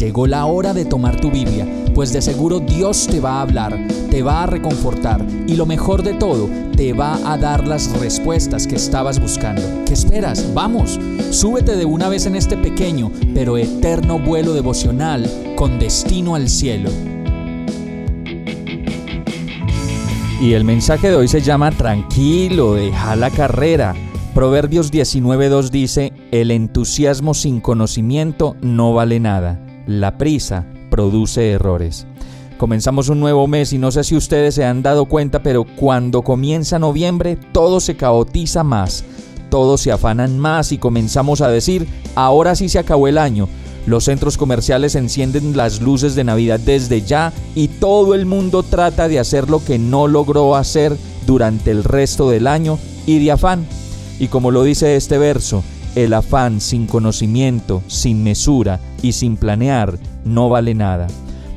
Llegó la hora de tomar tu Biblia, pues de seguro Dios te va a hablar, te va a reconfortar y lo mejor de todo, te va a dar las respuestas que estabas buscando. ¿Qué esperas? Vamos, súbete de una vez en este pequeño pero eterno vuelo devocional con destino al cielo. Y el mensaje de hoy se llama Tranquilo, deja la carrera. Proverbios 19.2 dice, El entusiasmo sin conocimiento no vale nada la prisa produce errores. Comenzamos un nuevo mes y no sé si ustedes se han dado cuenta, pero cuando comienza noviembre todo se caotiza más, todos se afanan más y comenzamos a decir, ahora sí se acabó el año. Los centros comerciales encienden las luces de Navidad desde ya y todo el mundo trata de hacer lo que no logró hacer durante el resto del año y de afán. Y como lo dice este verso, el afán sin conocimiento, sin mesura y sin planear no vale nada,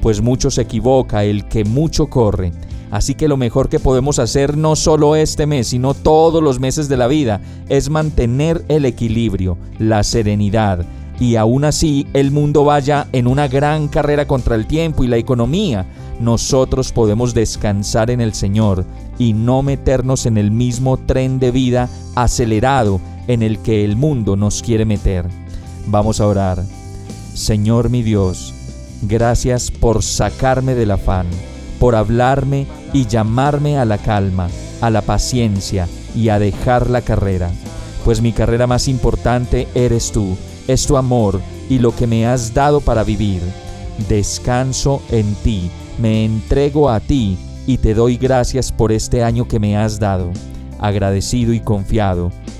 pues mucho se equivoca el que mucho corre. Así que lo mejor que podemos hacer no solo este mes, sino todos los meses de la vida, es mantener el equilibrio, la serenidad, y aún así el mundo vaya en una gran carrera contra el tiempo y la economía, nosotros podemos descansar en el Señor y no meternos en el mismo tren de vida acelerado en el que el mundo nos quiere meter. Vamos a orar. Señor mi Dios, gracias por sacarme del afán, por hablarme y llamarme a la calma, a la paciencia y a dejar la carrera. Pues mi carrera más importante eres tú, es tu amor y lo que me has dado para vivir. Descanso en ti, me entrego a ti y te doy gracias por este año que me has dado. Agradecido y confiado,